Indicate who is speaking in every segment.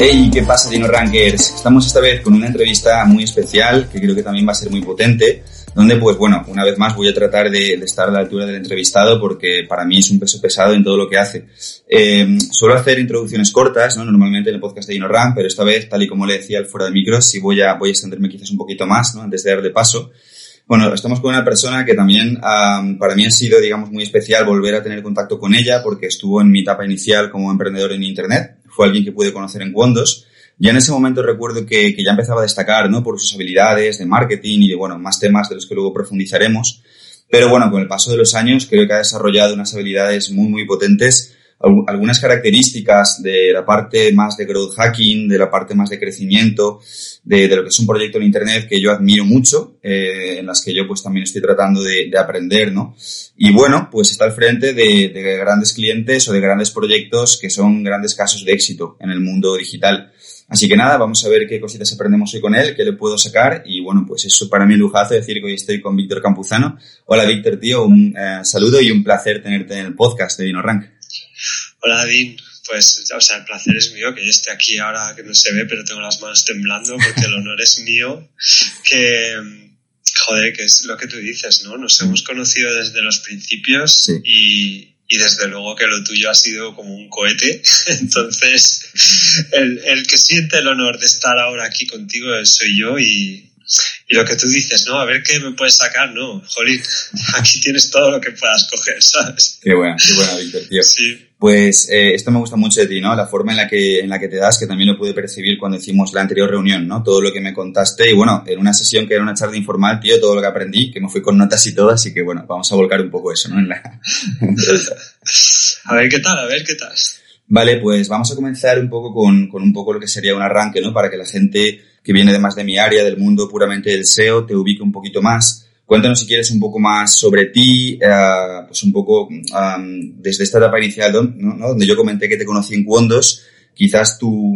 Speaker 1: Hey, ¿qué pasa, Dino Rankers? Estamos esta vez con una entrevista muy especial que creo que también va a ser muy potente, donde, pues bueno, una vez más voy a tratar de, estar a la altura del entrevistado porque para mí es un peso pesado en todo lo que hace. Eh, suelo hacer introducciones cortas, ¿no? Normalmente en el podcast de Dino Rank, pero esta vez, tal y como le decía al fuera de micros, sí voy a, voy a extenderme quizás un poquito más, ¿no? Antes de darle paso. Bueno, estamos con una persona que también para mí ha sido, digamos, muy especial volver a tener contacto con ella porque estuvo en mi etapa inicial como emprendedor en Internet fue alguien que pude conocer en Wondos. Ya en ese momento recuerdo que, que, ya empezaba a destacar, ¿no? Por sus habilidades de marketing y de, bueno, más temas de los que luego profundizaremos. Pero bueno, con el paso de los años creo que ha desarrollado unas habilidades muy, muy potentes algunas características de la parte más de growth hacking, de la parte más de crecimiento, de, lo que es un proyecto en Internet que yo admiro mucho, eh, en las que yo pues también estoy tratando de, aprender, ¿no? Y bueno, pues está al frente de, de, grandes clientes o de grandes proyectos que son grandes casos de éxito en el mundo digital. Así que nada, vamos a ver qué cositas aprendemos hoy con él, qué le puedo sacar. Y bueno, pues eso para mí un lujazo decir que hoy estoy con Víctor Campuzano. Hola Víctor, tío, un eh, saludo y un placer tenerte en el podcast de DinoRank.
Speaker 2: Hola, Dean. Pues, o sea, el placer es mío que yo esté aquí ahora que no se ve, pero tengo las manos temblando porque el honor es mío. Que, joder, que es lo que tú dices, ¿no? Nos hemos conocido desde los principios y, y desde luego que lo tuyo ha sido como un cohete. Entonces, el, el que siente el honor de estar ahora aquí contigo soy yo y, y lo que tú dices, ¿no? A ver qué me puedes sacar, ¿no? Jolín, aquí tienes todo lo que puedas coger, ¿sabes?
Speaker 1: Qué buena, qué buena, Víctor, tío.
Speaker 2: Sí.
Speaker 1: Pues eh, esto me gusta mucho de ti, ¿no? La forma en la que en la que te das, que también lo pude percibir cuando hicimos la anterior reunión, ¿no? Todo lo que me contaste y bueno, en una sesión que era una charla informal, tío, todo lo que aprendí, que me fui con notas y todo, así que bueno, vamos a volcar un poco eso, ¿no? En la...
Speaker 2: a ver qué tal, a ver qué tal.
Speaker 1: Vale, pues vamos a comenzar un poco con, con un poco lo que sería un arranque, ¿no? Para que la gente que viene además de mi área, del mundo puramente del SEO, te ubique un poquito más. Cuéntanos si quieres un poco más sobre ti, eh, pues un poco desde esta etapa inicial donde yo comenté que te conocí en Wondos, quizás tu,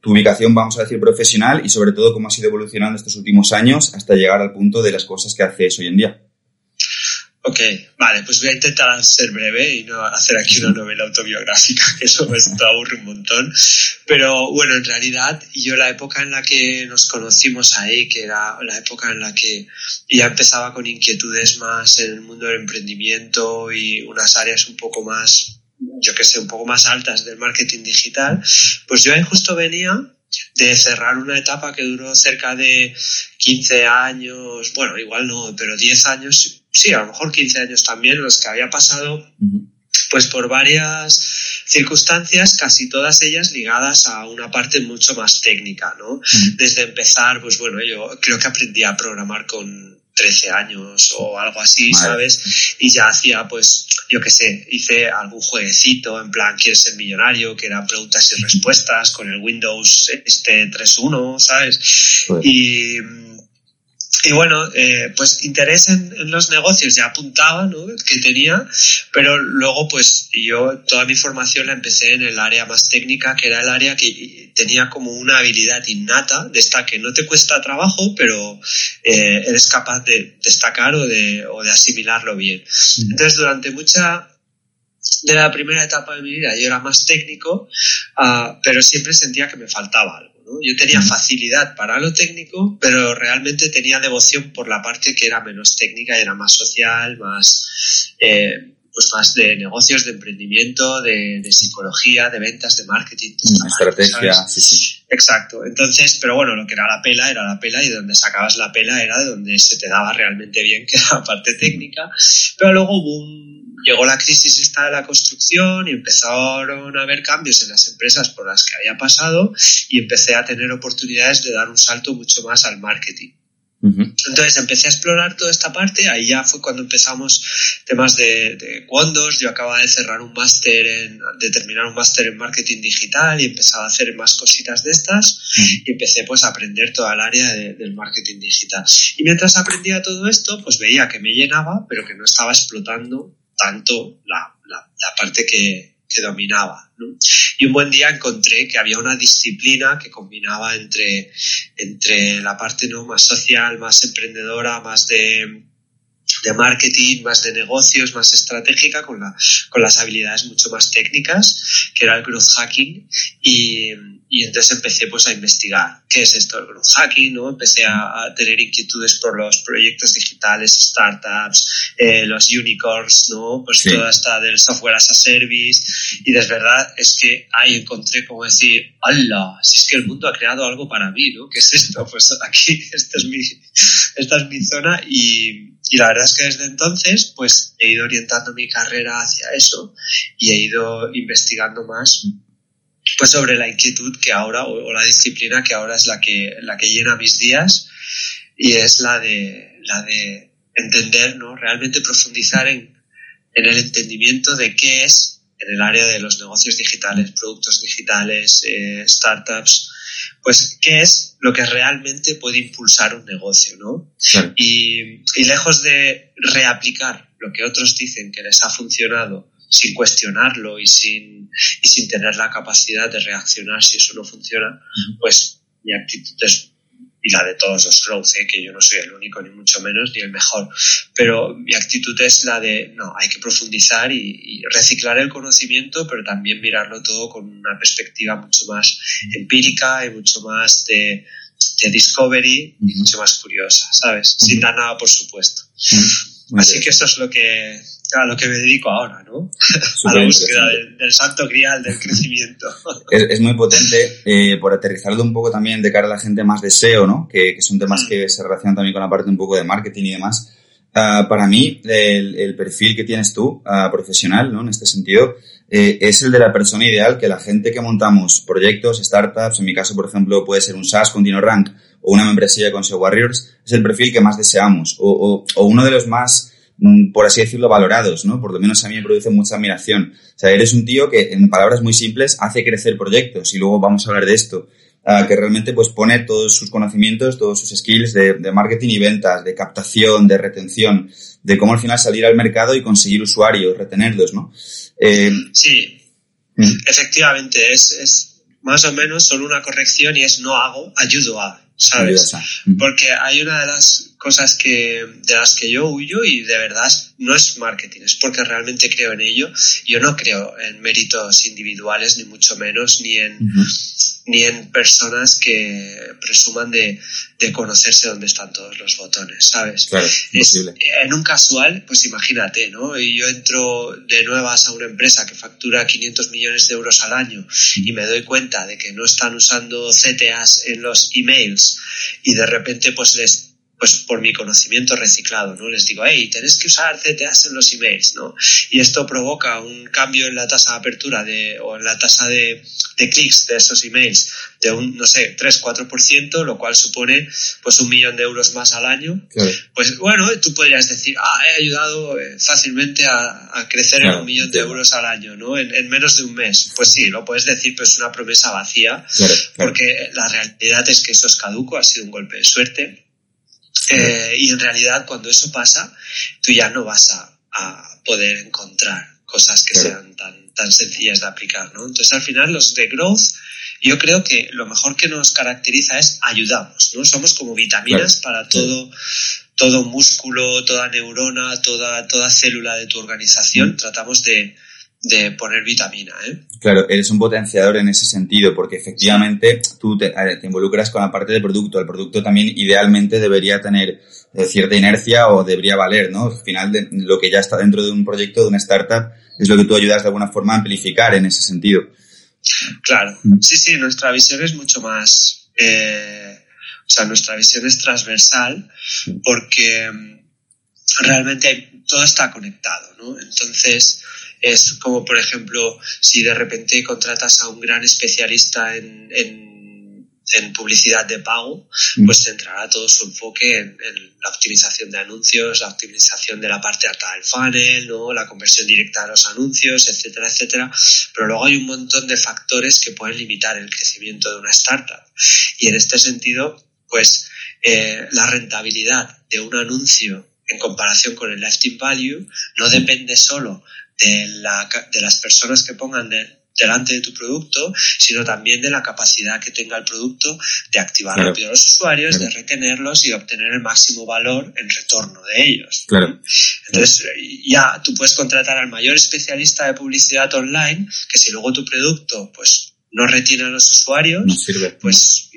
Speaker 1: tu ubicación, vamos a decir, profesional y sobre todo cómo has ido evolucionando estos últimos años hasta llegar al punto de las cosas que haces hoy en día.
Speaker 2: Ok, vale, pues voy a intentar ser breve y no hacer aquí una novela autobiográfica, que eso me aburre un montón. Pero bueno, en realidad yo la época en la que nos conocimos ahí, que era la época en la que ya empezaba con inquietudes más en el mundo del emprendimiento y unas áreas un poco más, yo que sé, un poco más altas del marketing digital, pues yo ahí justo venía de cerrar una etapa que duró cerca de 15 años, bueno, igual no, pero 10 años sí, a lo mejor 15 años también, los que había pasado, pues por varias circunstancias, casi todas ellas ligadas a una parte mucho más técnica, ¿no? Desde empezar, pues bueno, yo creo que aprendí a programar con 13 años o algo así, ¿sabes? Y ya hacía, pues, yo qué sé, hice algún jueguecito en plan, ¿quieres ser millonario? Que eran preguntas y respuestas con el Windows este 3.1, ¿sabes? Y y bueno, eh, pues interés en, los negocios ya apuntaba, ¿no? Que tenía, pero luego pues yo toda mi formación la empecé en el área más técnica, que era el área que tenía como una habilidad innata de esta que no te cuesta trabajo, pero eh, eres capaz de destacar o de, o de asimilarlo bien. Entonces durante mucha de la primera etapa de mi vida yo era más técnico, uh, pero siempre sentía que me faltaba algo. Yo tenía facilidad para lo técnico, pero realmente tenía devoción por la parte que era menos técnica y era más social, más... Eh, pues más de negocios, de emprendimiento, de, psicología, de ventas, de marketing.
Speaker 1: estrategia, sí, sí.
Speaker 2: Exacto. Entonces, pero bueno, lo que era la pela era la pela y donde sacabas la pela era de donde se te daba realmente bien, que era la parte técnica. Pero luego llegó la crisis esta de la construcción y empezaron a haber cambios en las empresas por las que había pasado y empecé a tener oportunidades de dar un salto mucho más al marketing. Entonces empecé a explorar toda esta parte, ahí ya fue cuando empezamos temas de, de yo acababa de cerrar un máster en, de terminar un máster en marketing digital y empezaba a hacer más cositas de estas y empecé pues a aprender toda el área del marketing digital. Y mientras aprendía todo esto, pues veía que me llenaba, pero que no estaba explotando tanto la, la, parte que, que dominaba. Y un buen día encontré que había una disciplina que combinaba entre, entre la parte ¿no? más social, más emprendedora, más de, de marketing, más de negocios, más estratégica, con, la, con las habilidades mucho más técnicas, que era el growth hacking. Y, y entonces empecé pues a investigar qué es esto del growth hacking, ¿no? Empecé a, tener inquietudes por los proyectos digitales, startups, eh, los unicorns, ¿no? Pues toda esta del software as a service y de verdad es que ahí encontré como decir, ¡hala! Si es que el mundo ha creado algo para mí, ¿no? ¿Qué es esto? Pues aquí, esta es mi, esta es mi zona y, y la verdad es que desde entonces pues he ido orientando mi carrera hacia eso y he ido investigando más pues sobre la inquietud que ahora, o, la disciplina que ahora es la que, la que llena mis días, y es la de, la de entender, ¿no? Realmente profundizar en, en el entendimiento de qué es en el área de los negocios digitales, productos digitales, eh, startups, pues qué es lo que realmente puede impulsar un negocio, ¿no? Y, y, lejos de reaplicar lo que otros dicen que les ha funcionado sin cuestionarlo y sin, y sin tener la capacidad de reaccionar si eso no funciona, pues mi actitud es y la de todos los growth, ¿eh? que yo no soy el único ni mucho menos ni el mejor, pero mi actitud es la de, no, hay que profundizar y, reciclar el conocimiento, pero también mirarlo todo con una perspectiva mucho más empírica y mucho más de, de discovery y mucho más curiosa, ¿sabes? Sin dar nada, por supuesto. Así que eso es lo que, a lo que me dedico ahora, ¿no? a la búsqueda del, santo grial del crecimiento.
Speaker 1: es, muy potente, eh, por aterrizarlo un poco también de cara a la gente más de SEO, ¿no? Que, son temas mm. que se relacionan también con la parte un poco de marketing y demás. Ah, para mí, el, perfil que tienes tú, uh, profesional, ¿no? En este sentido, eh, es el de la persona ideal que la gente que montamos proyectos, startups, en mi caso, por ejemplo, puede ser un SaaS con DinoRank o una membresía con SEO Warriors, es el perfil que más deseamos o, o uno de los más Mm, por así decirlo, valorados, ¿no? Por lo menos a mí me produce mucha admiración. O sea, eres un tío que, en palabras muy simples, hace crecer proyectos y luego vamos a hablar de esto. Que realmente pues pone todos sus conocimientos, todos sus skills de, marketing y ventas, de captación, de retención, de cómo al final salir al mercado y conseguir usuarios, retenerlos, ¿no?
Speaker 2: Eh, sí, ¿Mm? efectivamente, es, es más o menos solo una corrección y es no hago, ayudo a. ¿sabes? Porque hay una de las cosas que, de las que yo huyo y de verdad no es marketing, es porque realmente creo en ello. Yo no creo en méritos individuales, ni mucho menos, ni en, ni en personas que presuman de, de, conocerse dónde están todos los botones, ¿sabes?
Speaker 1: Claro, es,
Speaker 2: en un casual, pues imagínate, ¿no? Y yo entro de nuevas a una empresa que factura 500 millones de euros al año y me doy cuenta de que no están usando CTAs en los emails y de repente pues les pues por mi conocimiento reciclado, ¿no? Les digo, hey, tenés que usar CTAs en los emails, ¿no? Y esto provoca un cambio en la tasa de apertura de, o en la tasa de, de clics de esos emails de un, no sé, 3-4%, lo cual supone pues un millón de euros más al año. Pues bueno, tú podrías decir, ah, he ayudado eh, fácilmente a, a crecer en un millón de euros al año, ¿no? En, en, menos de un mes. Pues sí, lo puedes decir, pero es una promesa vacía, porque la realidad es que eso es caduco, ha sido un golpe de suerte eh, y en realidad cuando eso pasa, tú ya no vas a, poder encontrar cosas que sean tan, tan sencillas de aplicar, ¿no? Entonces al final los de growth, yo creo que lo mejor que nos caracteriza es ayudamos, ¿no? Somos como vitaminas para todo, todo músculo, toda neurona, toda, toda célula de tu organización. Mm. Tratamos de, de poner vitamina. ¿eh?
Speaker 1: Claro, eres un potenciador en ese sentido, porque efectivamente tú te, involucras con la parte del producto. El producto también idealmente debería tener eh, cierta inercia o debería valer, ¿no? Al final, de, lo que ya está dentro de un proyecto, de una startup, es lo que tú ayudas de alguna forma a amplificar en ese sentido.
Speaker 2: Claro, mm. sí, sí, nuestra visión es mucho más, eh, o sea, nuestra visión es transversal porque mm, realmente todo está conectado, ¿no? Entonces, es como, por ejemplo, si de repente contratas a un gran especialista en, en, publicidad de pago, mm. pues centrará todo su enfoque en, la optimización de anuncios, la optimización de la parte alta del funnel, ¿no? la conversión directa de los anuncios, etcétera, etcétera. Pero luego hay un montón de factores que pueden limitar el crecimiento de una startup. Y en este sentido, pues eh, la rentabilidad de un anuncio en comparación con el lifetime value no depende solo de, la, de las personas que pongan delante de tu producto, sino también de la capacidad que tenga el producto de activar rápido a los usuarios, de retenerlos y obtener el máximo valor en retorno de ellos.
Speaker 1: Claro.
Speaker 2: Entonces, ya tú puedes contratar al mayor especialista de publicidad online, que si luego tu producto, pues, no retiene a los usuarios, pues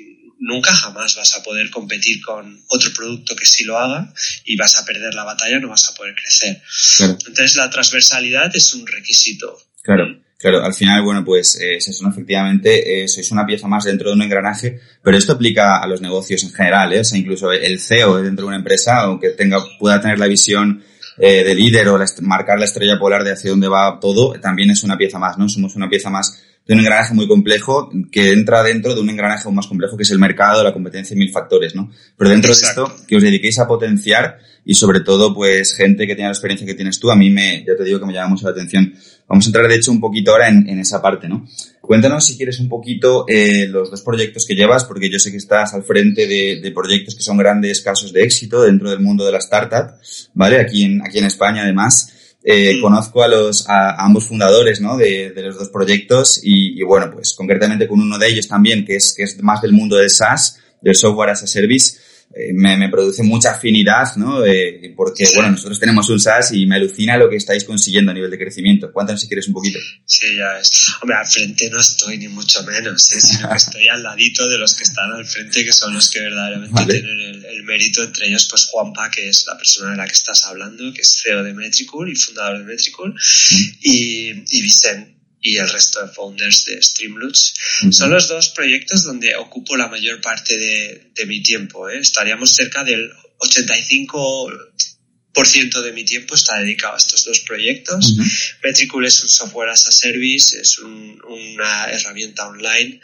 Speaker 2: nunca jamás vas a poder competir con otro producto que sí lo haga y vas a perder la batalla, no vas a poder crecer. Entonces la transversalidad es un requisito.
Speaker 1: Claro. Claro, al final, bueno, pues eh, eso efectivamente, eh, sois una pieza más dentro de un engranaje, pero esto aplica a los negocios en general, ¿eh? o sea, incluso el CEO dentro de una empresa, aunque tenga, pueda tener la visión eh, de líder o marcar la estrella polar de hacia dónde va todo, también es una pieza más, ¿no? Somos una pieza más de un engranaje muy complejo que entra dentro de un engranaje aún más complejo que es el mercado, la competencia y mil factores, ¿no? Pero dentro de esto, que os dediquéis a potenciar y sobre todo, pues, gente que tiene la experiencia que tienes tú, a mí me, ya te digo que me llama mucho la atención. Vamos a entrar, de hecho, un poquito ahora en, en esa parte, ¿no? Cuéntanos, si quieres, un poquito eh, los dos proyectos que llevas, porque yo sé que estás al frente de, de, proyectos que son grandes casos de éxito dentro del mundo de la startup, ¿vale? Aquí en, aquí en España, además. Eh, conozco a los a, ambos fundadores ¿no? de, de, los dos proyectos y, y, bueno, pues concretamente con uno de ellos también, que es, que es más del mundo del SaaS, del software as a service, eh, me, me, produce mucha afinidad, ¿no? Eh, porque, bueno, nosotros tenemos un SaaS y me alucina lo que estáis consiguiendo a nivel de crecimiento. Cuéntanos si quieres un poquito.
Speaker 2: Sí, ya es. Hombre, al frente no estoy ni mucho menos, ¿eh? sino que estoy al ladito de los que están al frente, que son los que verdaderamente tienen el, el, mérito, entre ellos, pues Juanpa, que es la persona de la que estás hablando, que es CEO de Metricool y fundador de Metricool, mm. y, y Vicente y el resto de founders de Streamloots. Son los dos proyectos donde ocupo la mayor parte de, de mi tiempo. ¿eh? Estaríamos cerca del 85% de mi tiempo está dedicado a estos dos proyectos. Metricool es un software as a service, es un, una herramienta online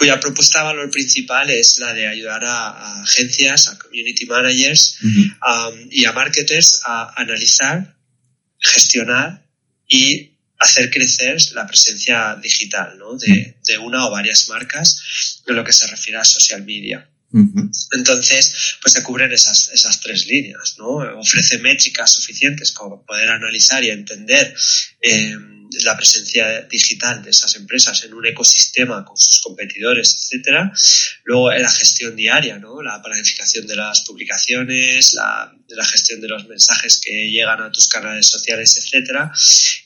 Speaker 2: cuya propuesta de valor principal es la de ayudar a, agencias, a community managers um, y a marketers a analizar, gestionar y hacer crecer la presencia digital ¿no? de, de, una o varias marcas en lo que se refiere a social media. Entonces, pues se cubren esas, esas tres líneas, ¿no? Ofrece métricas suficientes como poder analizar y entender eh, la presencia digital de esas empresas en un ecosistema con sus competidores, etcétera. Luego la gestión diaria, ¿no? La planificación de las publicaciones, la, la gestión de los mensajes que llegan a tus canales sociales, etcétera.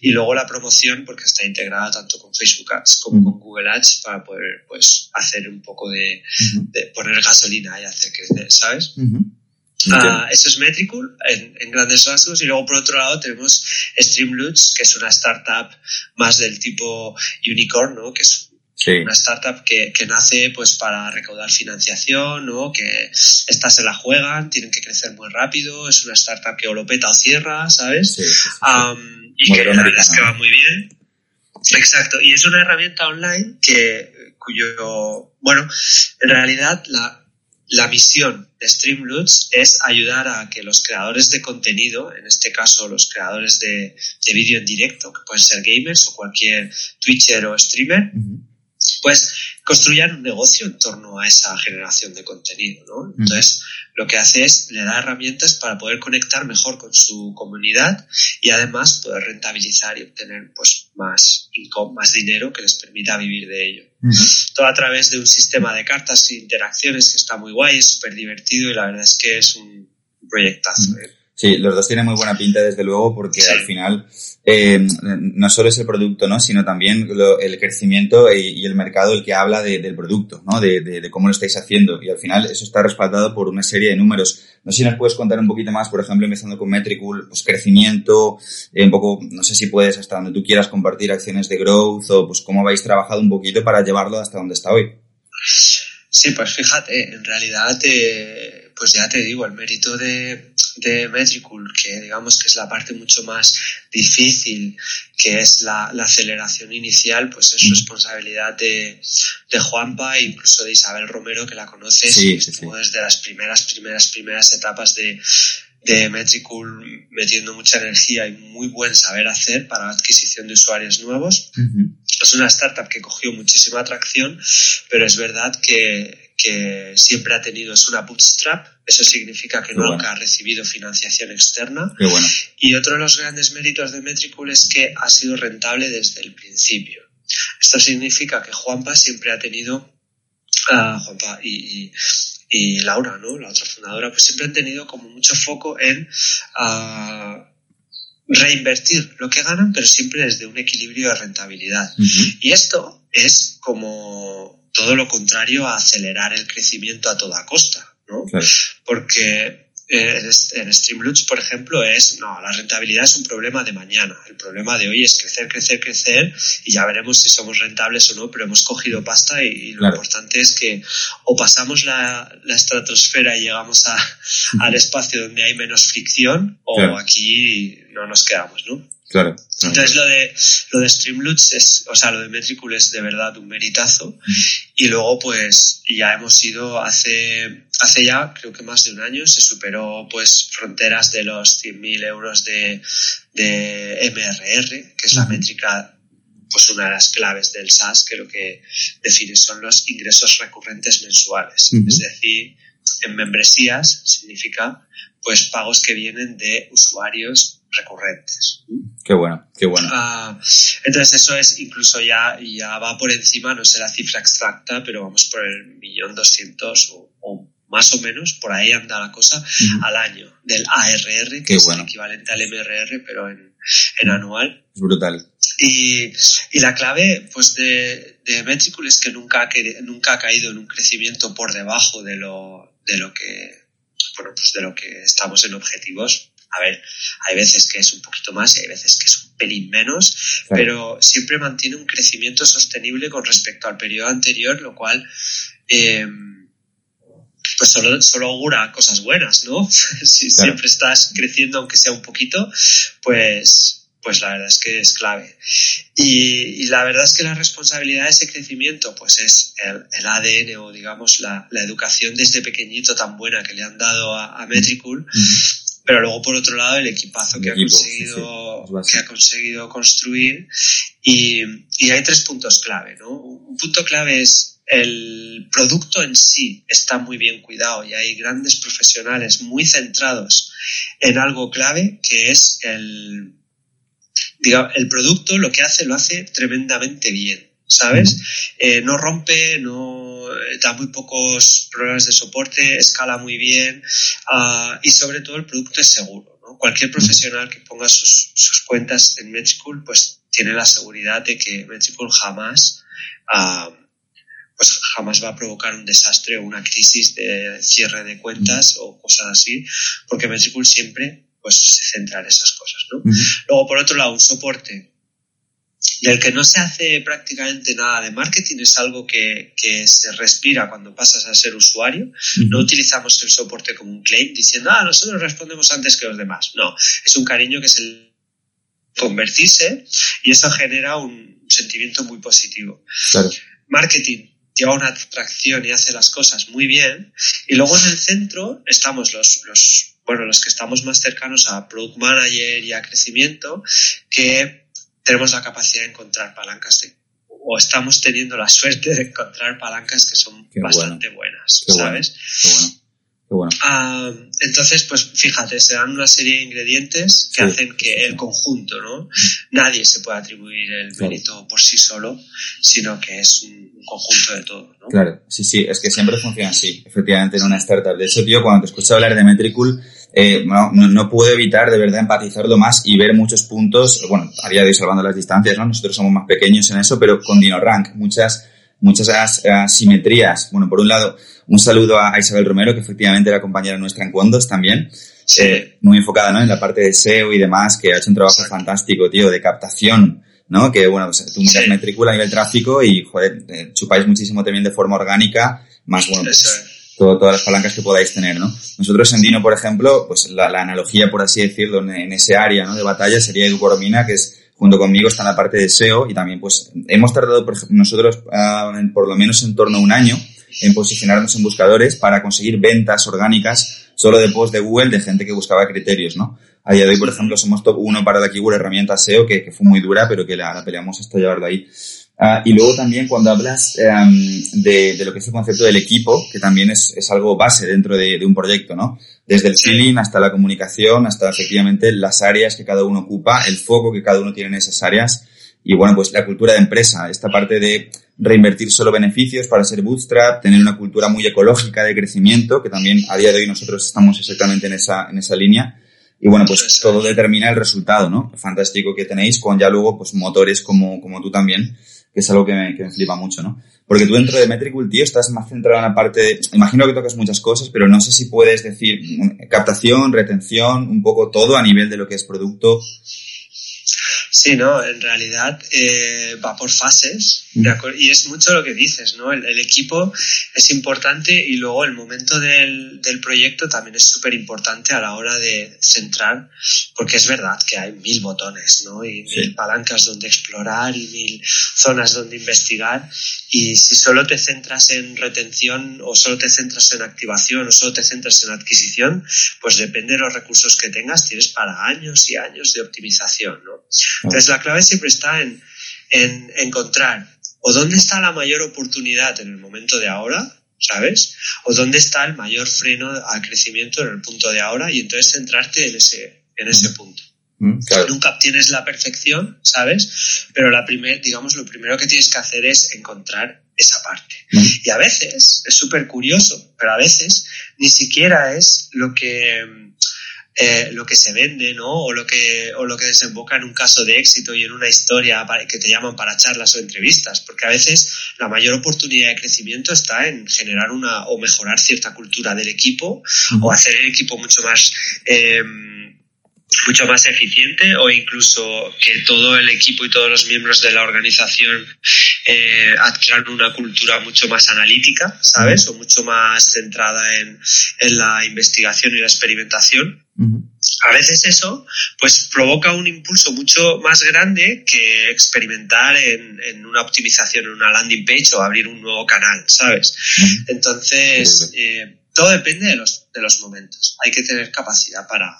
Speaker 2: Y luego la promoción, porque está integrada tanto con Facebook Ads como con Google Ads para poder, pues, hacer un poco de, de poner gasolina y hacer crecer, ¿sabes? Uh, eso es Metricool en, en, grandes rasgos y luego por otro lado tenemos Streamloots que es una startup más del tipo unicorn, ¿no? Que es sí. una startup que, que, nace pues para recaudar financiación, ¿no? Que estas se la juegan, tienen que crecer muy rápido, es una startup que o lo peta o cierra, ¿sabes? Sí, sí, um, y que la verdad es que va muy bien. Exacto, y es una herramienta online que cuyo, bueno, en realidad la, la misión de Streamloots es ayudar a que los creadores de contenido, en este caso los creadores de, de vídeo en directo, que pueden ser gamers o cualquier Twitcher o streamer, uh -huh. pues construyan un negocio en torno a esa generación de contenido, ¿no? Entonces, lo que hace es le da herramientas para poder conectar mejor con su comunidad y además poder rentabilizar y obtener pues más income, más dinero que les permita vivir de ello. Uh -huh. Todo a través de un sistema de cartas e interacciones que está muy guay, es súper divertido y la verdad es que es un proyectazo. Uh -huh. ¿eh?
Speaker 1: Sí, los dos tienen muy buena pinta, desde luego, porque al final eh, no solo es el producto, ¿no? Sino también el crecimiento y, el mercado el que habla del producto, ¿no? De, cómo lo estáis haciendo. Y al final eso está respaldado por una serie de números. No sé si nos puedes contar un poquito más, por ejemplo, empezando con Metricool, pues crecimiento, eh, un poco, no sé si puedes hasta donde tú quieras compartir acciones de growth o pues cómo habéis trabajado un poquito para llevarlo hasta donde está hoy.
Speaker 2: Sí, pues fíjate, en realidad, eh, pues ya te digo, el mérito de, de Metricool, que digamos que es la parte mucho más difícil, que es la, aceleración inicial, pues es responsabilidad de, de, Juanpa e incluso de Isabel Romero, que la conoces, desde las primeras, primeras, primeras etapas de, de Metricool metiendo mucha energía y muy buen saber hacer para la adquisición de usuarios nuevos. Es una startup que cogió muchísima atracción, pero es verdad que, que siempre ha tenido, es una bootstrap, eso significa que nunca ha recibido financiación externa. Y otro de los grandes méritos de Metricool es que ha sido rentable desde el principio. Esto significa que Juanpa siempre ha tenido, uh, Juanpa y, y, Laura, ¿no? la otra fundadora, pues siempre han tenido como mucho foco en uh, reinvertir lo que ganan, pero siempre desde un equilibrio de rentabilidad. Y esto es como todo lo contrario a acelerar el crecimiento a toda costa, ¿no? Porque eh, en Streamloots, por ejemplo, es, no, la rentabilidad es un problema de mañana. El problema de hoy es crecer, crecer, crecer y ya veremos si somos rentables o no, pero hemos cogido pasta y, lo importante es que o pasamos la, estratosfera y llegamos al espacio donde hay menos fricción o aquí no nos quedamos, ¿no?
Speaker 1: Claro.
Speaker 2: Entonces lo de lo de Streamloots es, o sea, lo de Metricool es de verdad un meritazo. Y luego pues ya hemos ido hace hace ya creo que más de un año se superó pues fronteras de los 100.000 euros de, de MRR, que es la métrica pues una de las claves del SaaS que lo que define son los ingresos recurrentes mensuales. Es decir, en membresías significa pues pagos que vienen de usuarios recurrentes.
Speaker 1: Qué bueno, qué bueno.
Speaker 2: Ah, entonces eso es incluso ya, ya va por encima, no sé la cifra exacta, pero vamos por el millón doscientos o, más o menos, por ahí anda la cosa, al año del ARR, que es el equivalente al MRR, pero en, en anual.
Speaker 1: Es brutal.
Speaker 2: Y, y, la clave pues de, de Metricool es que nunca ha, nunca ha caído en un crecimiento por debajo de lo, de lo que bueno, pues de lo que estamos en objetivos a ver, hay veces que es un poquito más y hay veces que es un pelín menos, pero siempre mantiene un crecimiento sostenible con respecto al periodo anterior, lo cual eh, pues solo, solo augura cosas buenas, ¿no? si siempre estás creciendo, aunque sea un poquito, pues pues la verdad es que es clave. Y, la verdad es que la responsabilidad de ese crecimiento, pues es el, ADN o digamos la, educación desde pequeñito tan buena que le han dado a, Metricool. Pero luego, por otro lado, el equipazo que, ha conseguido, que ha conseguido construir. Y, y hay tres puntos clave, ¿no? Un punto clave es el producto en sí está muy bien cuidado y hay grandes profesionales muy centrados en algo clave que es el, digamos, el producto lo que hace lo hace tremendamente bien, ¿sabes? Eh, no rompe, no da muy pocos problemas de soporte, escala muy bien uh, y sobre todo el producto es seguro. ¿no? Cualquier profesional que ponga sus, sus, cuentas en Metricool pues tiene la seguridad de que Metricool jamás uh, pues jamás va a provocar un desastre o una crisis de cierre de cuentas o cosas así, porque Metricool siempre pues se centra en esas cosas. ¿no? Luego, por otro lado, un soporte del que no se hace prácticamente nada de marketing, es algo que, se respira cuando pasas a ser usuario. No utilizamos el soporte como un claim diciendo, ah, nosotros respondemos antes que los demás. No, es un cariño que es el convertirse y eso genera un sentimiento muy positivo. Marketing lleva una atracción y hace las cosas muy bien. Y luego en el centro estamos los, los, bueno, los que estamos más cercanos a product manager y a crecimiento, que tenemos la capacidad de encontrar palancas de, o estamos teniendo la suerte de encontrar palancas que son bastante buenas, ¿sabes?
Speaker 1: Qué bueno. Qué bueno.
Speaker 2: Ah, entonces, pues fíjate, se dan una serie de ingredientes que hacen que el conjunto, ¿no? Nadie se puede atribuir el mérito por sí solo, sino que es un, conjunto de todo, ¿no?
Speaker 1: Claro, sí, sí, es que siempre funciona así, efectivamente, en una startup. De hecho, tío, cuando te escucho hablar de Metricool, eh, no, no, puedo evitar de verdad empatizarlo más y ver muchos puntos, bueno, a día de hoy salvando las distancias, ¿no? Nosotros somos más pequeños en eso, pero con DinoRank, muchas, muchas asimetrías. Bueno, por un lado, un saludo a Isabel Romero, que efectivamente era compañera nuestra en Cuondos también, eh, muy enfocada, ¿no? En la parte de SEO y demás, que ha hecho un trabajo fantástico, tío, de captación, ¿no? Que, bueno, pues, tú miras metrícula a nivel tráfico y, joder, eh, chupáis muchísimo también de forma orgánica, más, bueno, pues, todas las palancas que podáis tener, ¿no? Nosotros en Dino, por ejemplo, pues la, analogía, por así decirlo, en, ese área ¿no? de batalla sería Edu Coromina, que es junto conmigo está en la parte de SEO y también pues hemos tardado por nosotros uh, por lo menos en torno a un año en posicionarnos en buscadores para conseguir ventas orgánicas solo de post de Google de gente que buscaba criterios, ¿no? A día de hoy, por ejemplo, somos top 1 para la keyword herramienta SEO, que, que, fue muy dura, pero que la, la peleamos hasta llevarlo ahí. Uh, y luego también cuando hablas um, de, de, lo que es el concepto del equipo, que también es, es algo base dentro de, de, un proyecto, ¿no? Desde el feeling hasta la comunicación, hasta efectivamente las áreas que cada uno ocupa, el foco que cada uno tiene en esas áreas. Y bueno, pues la cultura de empresa, esta parte de reinvertir solo beneficios para ser bootstrap, tener una cultura muy ecológica de crecimiento, que también a día de hoy nosotros estamos exactamente en esa, en esa línea. Y bueno, pues todo determina el resultado, ¿no? Fantástico que tenéis con ya luego pues motores como, como tú también, que es algo que me, flipa mucho, ¿no? Porque tú dentro de Metricool, tío, estás más centrado en la parte de, imagino que tocas muchas cosas, pero no sé si puedes decir captación, retención, un poco todo a nivel de lo que es producto.
Speaker 2: Sí, no, en realidad eh, va por fases mm. y es mucho lo que dices, ¿no? El, equipo es importante y luego el momento del, del proyecto también es súper importante a la hora de centrar, porque es verdad que hay mil botones, ¿no? Y mil palancas donde explorar y mil zonas donde investigar y si solo te centras en retención o solo te centras en activación o solo te centras en adquisición, pues depende de los recursos que tengas, tienes para años y años de optimización, ¿no? Entonces la clave siempre está en, en encontrar o dónde está la mayor oportunidad en el momento de ahora, ¿sabes? O dónde está el mayor freno al crecimiento en el punto de ahora y entonces centrarte en ese, en ese punto. Mm, Nunca obtienes la perfección, ¿sabes? Pero la primer, digamos, lo primero que tienes que hacer es encontrar esa parte. Mm. Y a veces, es súper curioso, pero a veces ni siquiera es lo que eh, lo que se vende, ¿no? O lo que, o lo que desemboca en un caso de éxito y en una historia que te llaman para charlas o entrevistas, porque a veces la mayor oportunidad de crecimiento está en generar una o mejorar cierta cultura del equipo o hacer el equipo mucho más eh, mucho más eficiente o incluso que todo el equipo y todos los miembros de la organización eh, adquieran una cultura mucho más analítica, ¿sabes? O mucho más centrada en, en la investigación y la experimentación. A veces eso pues provoca un impulso mucho más grande que experimentar en, en una optimización en una landing page o abrir un nuevo canal, ¿sabes? Entonces, eh, todo depende de los, de los momentos. Hay que tener capacidad para,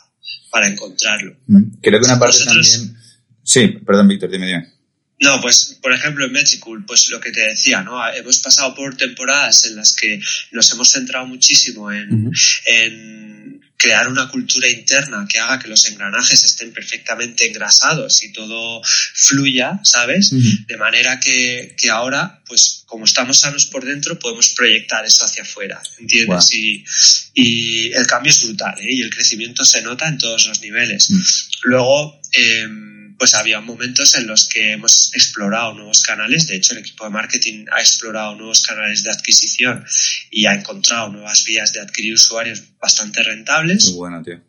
Speaker 2: para encontrarlo.
Speaker 1: Creo que una parte también... Sí, perdón, Víctor, dime, dime.
Speaker 2: No, pues por ejemplo en Metricool, pues lo que te decía, ¿no? Hemos pasado por temporadas en las que nos hemos centrado muchísimo en, en crear una cultura interna que haga que los engranajes estén perfectamente engrasados y todo fluya, ¿sabes? De manera que, que, ahora, pues como estamos sanos por dentro, podemos proyectar eso hacia afuera, ¿entiendes? Y, y, el cambio es brutal, ¿eh? Y el crecimiento se nota en todos los niveles. Mm. Luego, eh, pues había momentos en los que hemos explorado nuevos canales. De hecho, el equipo de marketing ha explorado nuevos canales de adquisición y ha encontrado nuevas vías de adquirir usuarios bastante rentables.
Speaker 1: Muy bueno, tío.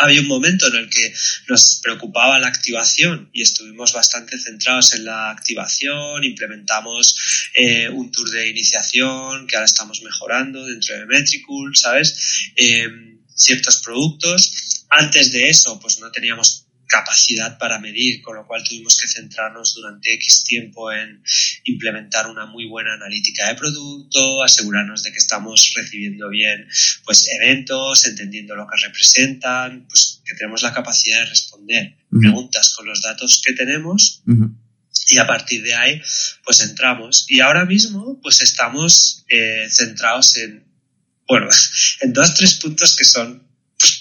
Speaker 2: Había un momento en el que nos preocupaba la activación y estuvimos bastante centrados en la activación, implementamos eh, un tour de iniciación que ahora estamos mejorando dentro de Metricool, ¿sabes? Eh, ciertos productos. Antes de eso, pues no teníamos capacidad para medir, con lo cual tuvimos que centrarnos durante X tiempo en implementar una muy buena analítica de producto, asegurarnos de que estamos recibiendo bien pues eventos, entendiendo lo que representan, pues que tenemos la capacidad de responder preguntas con los datos que tenemos. Y a partir de ahí pues entramos. Y ahora mismo pues estamos eh, centrados en bueno en dos tres puntos que son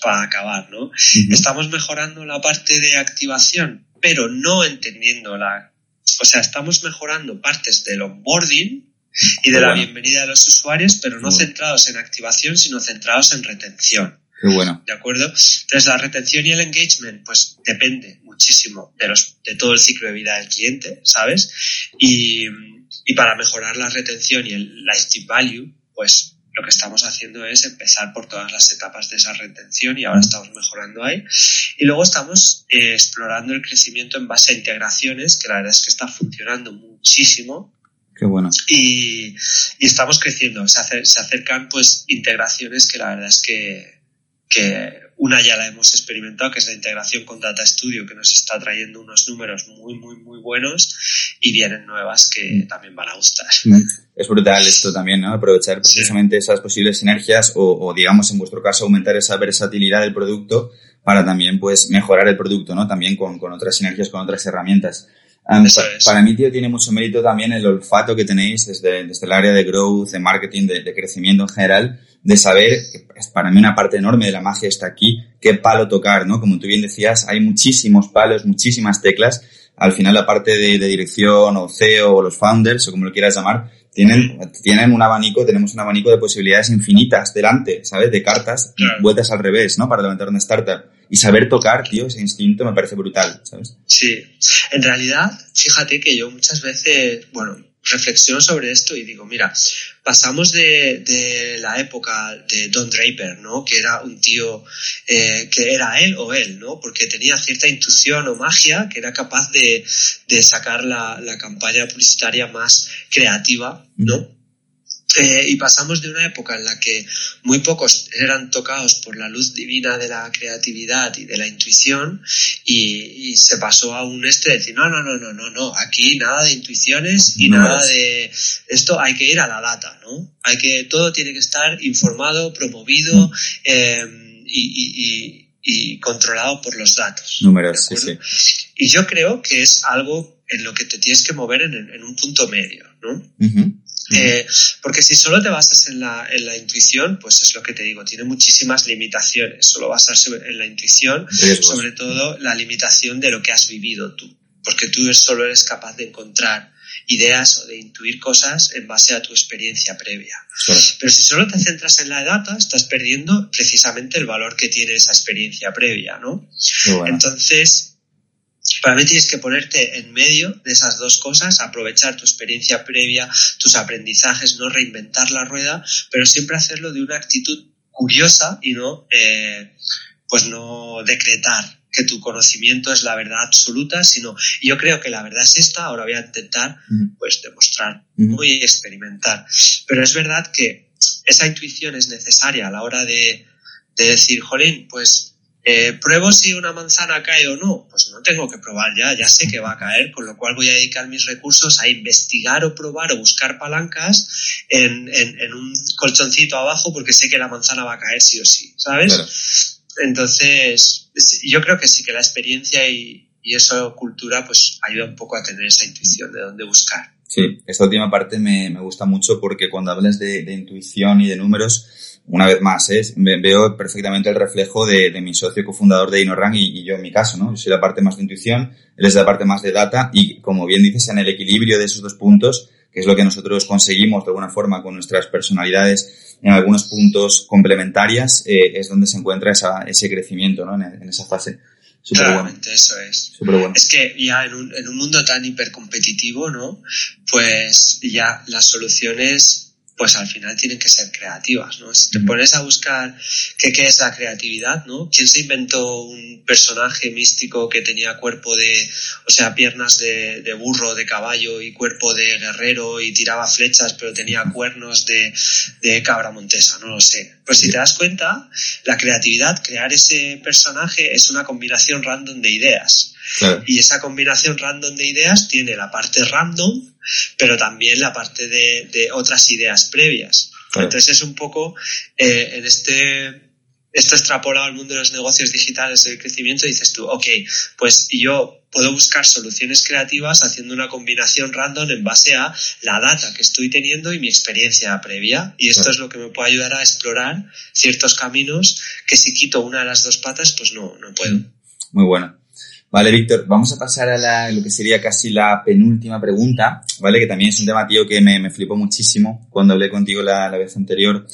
Speaker 2: para acabar, ¿no? Estamos mejorando la parte de activación, pero no entendiendo la... O sea, estamos mejorando partes del onboarding y de la bienvenida de los usuarios, pero no centrados en activación, sino centrados en retención.
Speaker 1: Qué bueno.
Speaker 2: ¿De acuerdo? Entonces, la retención y el engagement, pues depende muchísimo de, los, de todo el ciclo de vida del cliente, ¿sabes? Y, y para mejorar la retención y el lifetime value, pues lo que estamos haciendo es empezar por todas las etapas de esa retención y ahora estamos mejorando ahí. Y luego estamos eh, explorando el crecimiento en base a integraciones, que la verdad es que está funcionando muchísimo.
Speaker 1: Qué bueno.
Speaker 2: Y, y estamos creciendo. Se, se, acercan pues integraciones que la verdad es que, que una ya la hemos experimentado, que es la integración con Data Studio, que nos está trayendo unos números muy, muy, muy buenos y vienen nuevas que también van a gustar.
Speaker 1: Es brutal esto también, ¿no? Aprovechar precisamente esas posibles sinergias o, o, digamos, en vuestro caso, aumentar esa versatilidad del producto para también, pues, mejorar el producto, ¿no? También con, con otras sinergias, con otras herramientas. Um, pa para mí, tío, tiene mucho mérito también el olfato que tenéis desde, desde el área de growth, de marketing, de, de, crecimiento en general, de saber, para mí una parte enorme de la magia está aquí, qué palo tocar, ¿no? Como tú bien decías, hay muchísimos palos, muchísimas teclas. Al final la parte de, de dirección o CEO o los founders o como lo quieras llamar, tienen, tienen un abanico, tenemos un abanico de posibilidades infinitas delante, ¿sabes? De cartas, vueltas al revés, ¿no? Para levantar una startup. Y saber tocar, tío, ese instinto me parece brutal, ¿sabes?
Speaker 2: Sí. En realidad, fíjate que yo muchas veces, bueno, reflexiono sobre esto y digo, mira, pasamos de, de, la época de Don Draper, ¿no? Que era un tío eh, que era él o él, ¿no? Porque tenía cierta intuición o magia que era capaz de, de sacar la, la, campaña publicitaria más creativa, ¿no? Eh, y pasamos de una época en la que muy pocos eran tocados por la luz divina de la creatividad y de la intuición y, y se pasó a un este de decir, no, no, no, no, no, no, aquí nada de intuiciones y no nada de esto, hay que ir a la data, ¿no? Hay que, todo tiene que estar informado, promovido eh, y, y, y, controlado por los datos.
Speaker 1: Números, sí, sí.
Speaker 2: Y yo creo que es algo en lo que te tienes que mover en, en un punto medio, ¿no?
Speaker 1: Uh -huh.
Speaker 2: Eh, porque si solo te basas en la, en la, intuición, pues es lo que te digo, tiene muchísimas limitaciones. Solo basarse en la intuición, sobre todo la limitación de lo que has vivido tú. Porque tú solo eres capaz de encontrar ideas o de intuir cosas en base a tu experiencia previa. Pero si solo te centras en la data, estás perdiendo precisamente el valor que tiene esa experiencia previa, ¿no?
Speaker 1: Bueno.
Speaker 2: Entonces, para mí tienes que ponerte en medio de esas dos cosas, aprovechar tu experiencia previa, tus aprendizajes, no reinventar la rueda, pero siempre hacerlo de una actitud curiosa y no, eh, pues no decretar que tu conocimiento es la verdad absoluta, sino yo creo que la verdad es esta, ahora voy a intentar pues demostrar
Speaker 1: uh
Speaker 2: y experimentar. Pero es verdad que esa intuición es necesaria a la hora de, de decir, jolín, pues eh, ¿Pruebo si una manzana cae o no? Pues no tengo que probar ya, ya sé que va a caer, con lo cual voy a dedicar mis recursos a investigar o probar o buscar palancas en, en, en un colchoncito abajo porque sé que la manzana va a caer sí o sí, ¿sabes?
Speaker 1: Claro.
Speaker 2: Entonces, yo creo que sí que la experiencia y, y eso, cultura, pues ayuda un poco a tener esa intuición de dónde buscar.
Speaker 1: Sí, esta última parte me, me gusta mucho porque cuando hablas de, de intuición y de números, una vez más, ¿eh? veo perfectamente el reflejo de, de mi socio cofundador de InnoRank y, y, yo en mi caso, ¿no? Yo soy la parte más de intuición, él es la parte más de data y, como bien dices, en el equilibrio de esos dos puntos, que es lo que nosotros conseguimos de alguna forma con nuestras personalidades en algunos puntos complementarias, eh, es donde se encuentra esa, ese crecimiento, ¿no? En, en esa fase. Bueno.
Speaker 2: eso es.
Speaker 1: Bueno.
Speaker 2: Es que ya en un, en un mundo tan hipercompetitivo, ¿no? Pues ya las soluciones pues al final tienen que ser creativas, ¿no? Si te pones a buscar qué, qué es la creatividad, ¿no? ¿Quién se inventó un personaje místico que tenía cuerpo de, o sea, piernas de, de burro, de caballo y cuerpo de guerrero y tiraba flechas pero tenía cuernos de, de cabra montesa? No lo sé. Pues si te das cuenta, la creatividad, crear ese personaje es una combinación random de ideas.
Speaker 1: Claro.
Speaker 2: Y esa combinación random de ideas tiene la parte random, pero también la parte de, de otras ideas previas.
Speaker 1: Claro.
Speaker 2: Entonces es un poco eh, en este esto extrapolado al mundo de los negocios digitales del crecimiento, dices tú, ok, pues yo puedo buscar soluciones creativas haciendo una combinación random en base a la data que estoy teniendo y mi experiencia previa. Y esto
Speaker 1: claro.
Speaker 2: es lo que me puede ayudar a explorar ciertos caminos que si quito una de las dos patas, pues no, no puedo.
Speaker 1: Muy bueno. Vale, Víctor, vamos a pasar a la, lo que sería casi la penúltima pregunta, ¿vale? Que también es un tema, tío, que me, me flipó muchísimo cuando hablé contigo la, la vez anterior.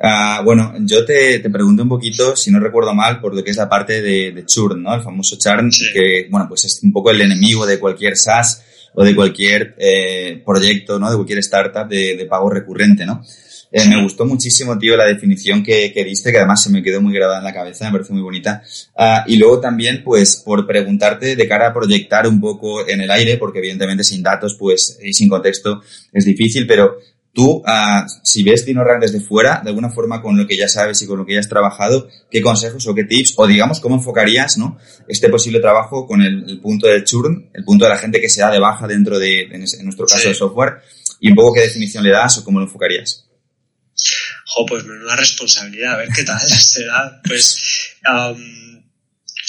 Speaker 1: Ah, bueno, yo te, te pregunto un poquito, si no recuerdo mal, por lo que es la parte de, de churn, ¿no? El famoso churn, que, bueno, pues es un poco el enemigo de cualquier SaaS o de cualquier eh, proyecto, ¿no? De cualquier startup de, de pago recurrente, ¿no? Eh, me gustó muchísimo, tío, la definición que, que, diste, que además se me quedó muy grabada en la cabeza, me parece muy bonita. Uh, y luego también, pues, por preguntarte de cara a proyectar un poco en el aire, porque evidentemente sin datos, pues, y sin contexto es difícil, pero tú, uh, si ves DinoRank desde fuera, de alguna forma con lo que ya sabes y con lo que ya has trabajado, ¿qué consejos o qué tips, o digamos, cómo enfocarías, ¿no? Este posible trabajo con el, el punto del churn, el punto de la gente que se da de baja dentro de, en, en nuestro caso, sí. de software, y un poco qué definición le das o cómo lo enfocarías.
Speaker 2: Jo, pues menuda responsabilidad, a ver qué tal será. Pues, um,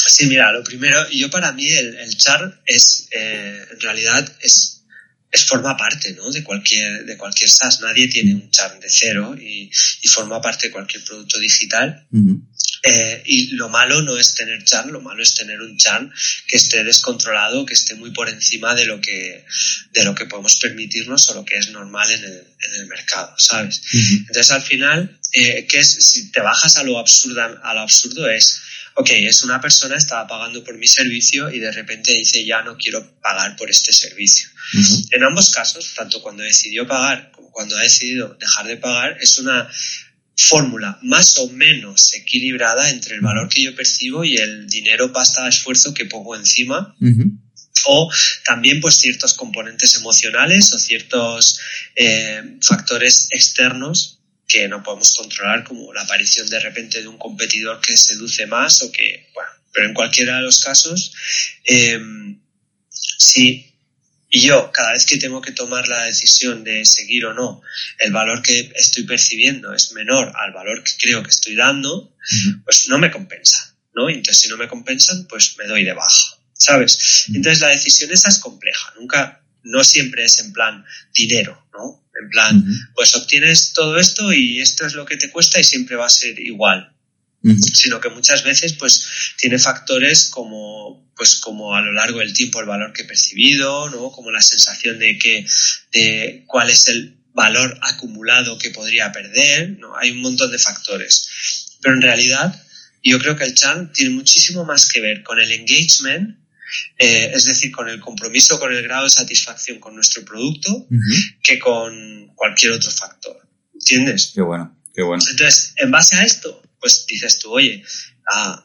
Speaker 2: sí, mira, lo primero, yo para mí el, el char es, eh, en realidad, es, es forma parte, ¿no? De cualquier, de cualquier SaaS. Nadie tiene un char de cero y, y forma parte de cualquier producto digital. Uh. Eh, y lo malo no es tener churn, lo malo es tener un churn que esté descontrolado, que esté muy por encima de lo que, de lo que podemos permitirnos o lo que es normal en el, en el mercado, ¿sabes? Uh -huh. Entonces al final, eh, ¿qué es? Si te bajas a lo absurdo, a lo absurdo es, ok, es una persona, estaba pagando por mi servicio y de repente dice, ya no quiero pagar por este servicio. Uh -huh. En ambos casos, tanto cuando decidió pagar como cuando ha decidido dejar de pagar, es una fórmula más o menos equilibrada entre el valor que yo percibo y el dinero, pasta, esfuerzo que pongo encima. Uh -huh. O también pues ciertos componentes emocionales o ciertos eh, factores externos que no podemos controlar, como la aparición de repente de un competidor que seduce más o que, bueno, pero en cualquiera de los casos, eh, si y yo, cada vez que tengo que tomar la decisión de seguir o no, el valor que estoy percibiendo es menor al valor que creo que estoy dando, uh -huh. pues no me compensa, ¿no? Entonces, si no me compensan, pues me doy de baja, ¿sabes? Uh -huh. Entonces, la decisión esa es compleja. Nunca, no siempre es en plan dinero, ¿no? En plan, uh -huh. pues obtienes todo esto y esto es lo que te cuesta y siempre va a ser igual. Uh -huh. Sino que muchas veces, pues, tiene factores como pues como a lo largo del tiempo el valor que he percibido, ¿no? Como la sensación de que, de cuál es el valor acumulado que podría perder, ¿no? Hay un montón de factores. Pero en realidad, yo creo que el Chan tiene muchísimo más que ver con el engagement, eh, es decir, con el compromiso, con el grado de satisfacción con nuestro producto, uh -huh. que con cualquier otro factor. ¿Entiendes?
Speaker 1: Qué bueno, qué bueno.
Speaker 2: Entonces, en base a esto, pues dices tú, oye, ah,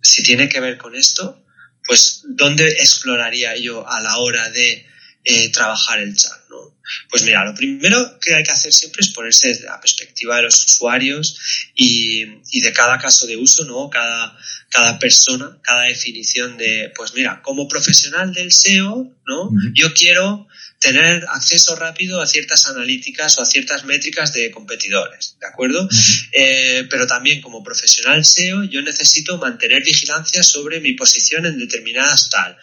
Speaker 2: si tiene que ver con esto, pues ¿dónde exploraría yo a la hora de eh, trabajar el chat? ¿no? Pues mira, lo primero que hay que hacer siempre es ponerse desde la perspectiva de los usuarios y, y de cada caso de uso, ¿no? Cada, cada persona, cada definición de, pues mira, como profesional del SEO, ¿no? Uh -huh. Yo quiero tener acceso rápido a ciertas analíticas o a ciertas métricas de competidores, ¿de acuerdo? Eh, pero también como profesional SEO yo necesito mantener vigilancia sobre mi posición en determinadas tal,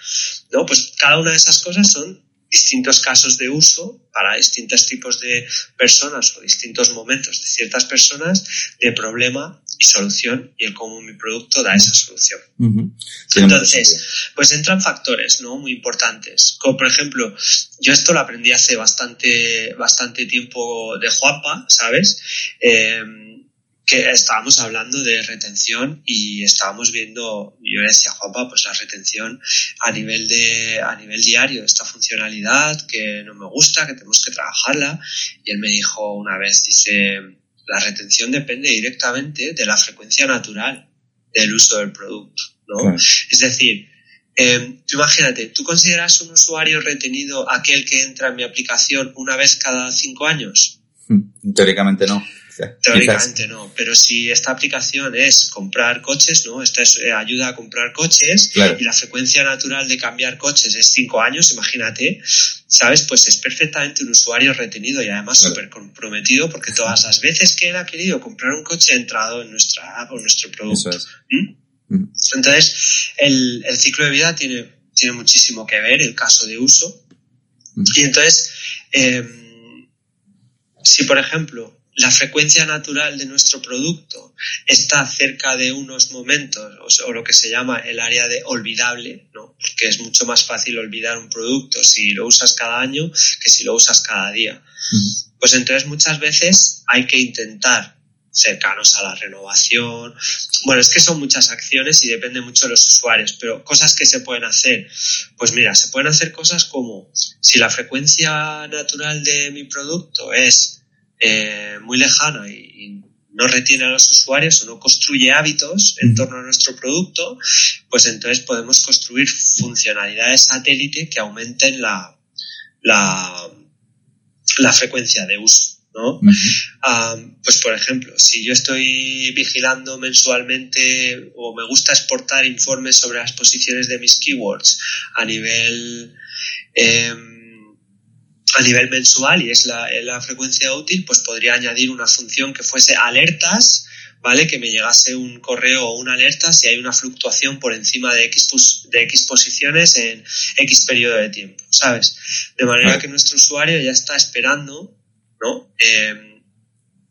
Speaker 2: ¿no? Pues cada una de esas cosas son distintos casos de uso para distintos tipos de personas o distintos momentos de ciertas personas de problema y solución y el cómo mi producto da esa solución. Uh -huh. Entonces, pues entran factores ¿no? muy importantes. Como por ejemplo, yo esto lo aprendí hace bastante, bastante tiempo de Juanpa, ¿sabes? Eh, que estábamos hablando de retención y estábamos viendo, yo le decía Juanpa, pues la retención a nivel de, a nivel diario, esta funcionalidad que no me gusta, que tenemos que trabajarla. Y él me dijo una vez, dice, la retención depende directamente de la frecuencia natural del uso del producto, ¿no? Claro. Es decir, eh, tú imagínate, ¿tú consideras un usuario retenido aquel que entra en mi aplicación una vez cada cinco años?
Speaker 1: Teóricamente no.
Speaker 2: Teóricamente no, pero si esta aplicación es comprar coches, ¿no? Esta es, eh, ayuda a comprar coches
Speaker 1: claro.
Speaker 2: y la frecuencia natural de cambiar coches es cinco años, imagínate, ¿sabes? Pues es perfectamente un usuario retenido y además súper comprometido porque todas las veces que él ha querido comprar un coche ha entrado en nuestra app o nuestro producto.
Speaker 1: Es.
Speaker 2: ¿Mm? Mm. Entonces, el, el, ciclo de vida tiene, tiene muchísimo que ver, el caso de uso. Mm. Y entonces, eh, si por ejemplo la frecuencia natural de nuestro producto está cerca de unos momentos, o, lo que se llama el área de olvidable, ¿no? Porque es mucho más fácil olvidar un producto si lo usas cada año que si lo usas cada día. Pues entonces muchas veces hay que intentar cercanos a la renovación. Bueno, es que son muchas acciones y depende mucho de los usuarios, pero cosas que se pueden hacer. Pues mira, se pueden hacer cosas como si la frecuencia natural de mi producto es eh, muy lejana y, no retiene a los usuarios o no construye hábitos en torno a nuestro producto, pues entonces podemos construir funcionalidades satélite que aumenten la, la, la frecuencia de uso. ¿no? pues por ejemplo, si yo estoy vigilando mensualmente o me gusta exportar informes sobre las posiciones de mis keywords a nivel em, a nivel mensual y es la, la, frecuencia útil, pues podría añadir una función que fuese alertas, ¿vale? Que me llegase un correo o una alerta si hay una fluctuación por encima de X, de X posiciones en X periodo de tiempo, ¿sabes? De manera que nuestro usuario ya está esperando ¿no? Eh,